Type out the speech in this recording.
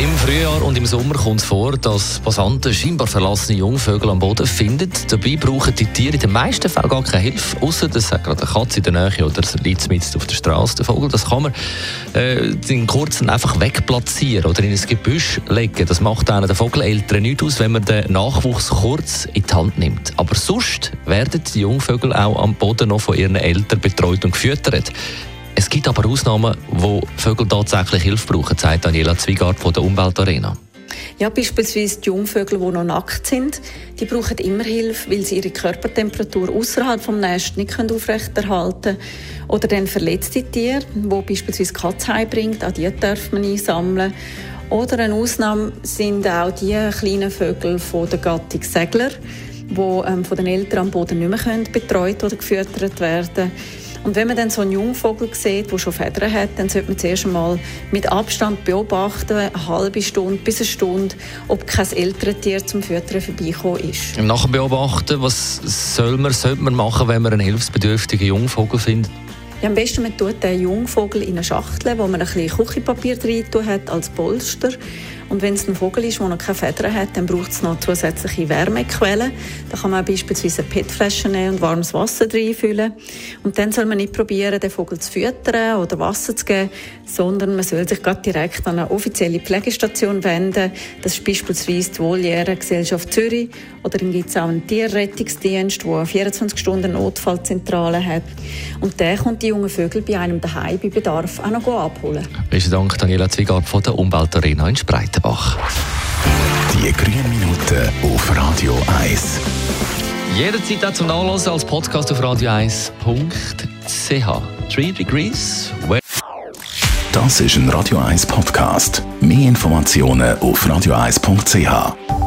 im Frühjahr und im Sommer kommt es vor, dass Passanten scheinbar verlassene Jungvögel am Boden finden. Dabei brauchen die Tiere in den meisten Fällen gar keine Hilfe, außer dass gerade eine Katze in der Nähe oder liegt mit auf der Straße der Vogel. Das kann man äh, in kurzen einfach wegplatzieren oder in ein Gebüsch legen. Das macht einen der Vogeleltern nicht aus, wenn man den Nachwuchs kurz in die Hand nimmt. Aber sonst werden die Jungvögel auch am Boden noch von ihren Eltern betreut und gefüttert. Es gibt aber Ausnahmen, wo Vögel tatsächlich Hilfe brauchen, sagt Daniela Zwigart von der Umweltarena. Ja, beispielsweise die Jungvögel, die noch nackt sind, die brauchen immer Hilfe, weil sie ihre Körpertemperatur außerhalb vom Nest nicht aufrechterhalten können. Oder dann verletzte Tiere, wo beispielsweise Katze heimbringt, auch die darf man einsammeln. Oder eine Ausnahme sind auch die kleinen Vögel von der Gattung Segler, die ähm, von den Eltern am Boden nicht mehr betreut oder gefüttert werden können. Und wenn man dann so einen Jungvogel sieht, der schon Federn hat, dann sollte man zuerst einmal mit Abstand beobachten, eine halbe Stunde bis eine Stunde, ob kein älteres Tier zum Füttern vorbeigekommen ist. Nachher beobachten, was soll man, sollte man machen, wenn man einen hilfsbedürftigen Jungvogel findet? Ja, am besten man tut den Jungvogel in eine Schachtel, wo man ein bisschen Küchenpapier drin hat als Polster. Und wenn es ein Vogel ist, der noch keine Federn hat, dann braucht es noch zusätzliche Wärmequellen. Da kann man beispielsweise eine PET-Flasche nehmen und warmes Wasser reinfüllen. Und dann soll man nicht probieren, den Vogel zu füttern oder Wasser zu geben, sondern man soll sich gerade direkt an eine offizielle Pflegestation wenden. Das ist beispielsweise die Voliere Gesellschaft Zürich oder dann gibt es auch einen Tierrettungsdienst, der eine 24 Stunden Notfallzentrale hat. Und der kommt die jungen Vögel bei einem daheim bei Bedarf auch noch abholen. Besten Dank, Daniela Zwiegat von der Umweltarena in Spreitenbach. Die grünen Minuten auf Radio 1. Jederzeit auch zum Nachlesen als Podcast auf radio1.ch. 3 Degrees. Das ist ein Radio 1 Podcast. Mehr Informationen auf radio1.ch.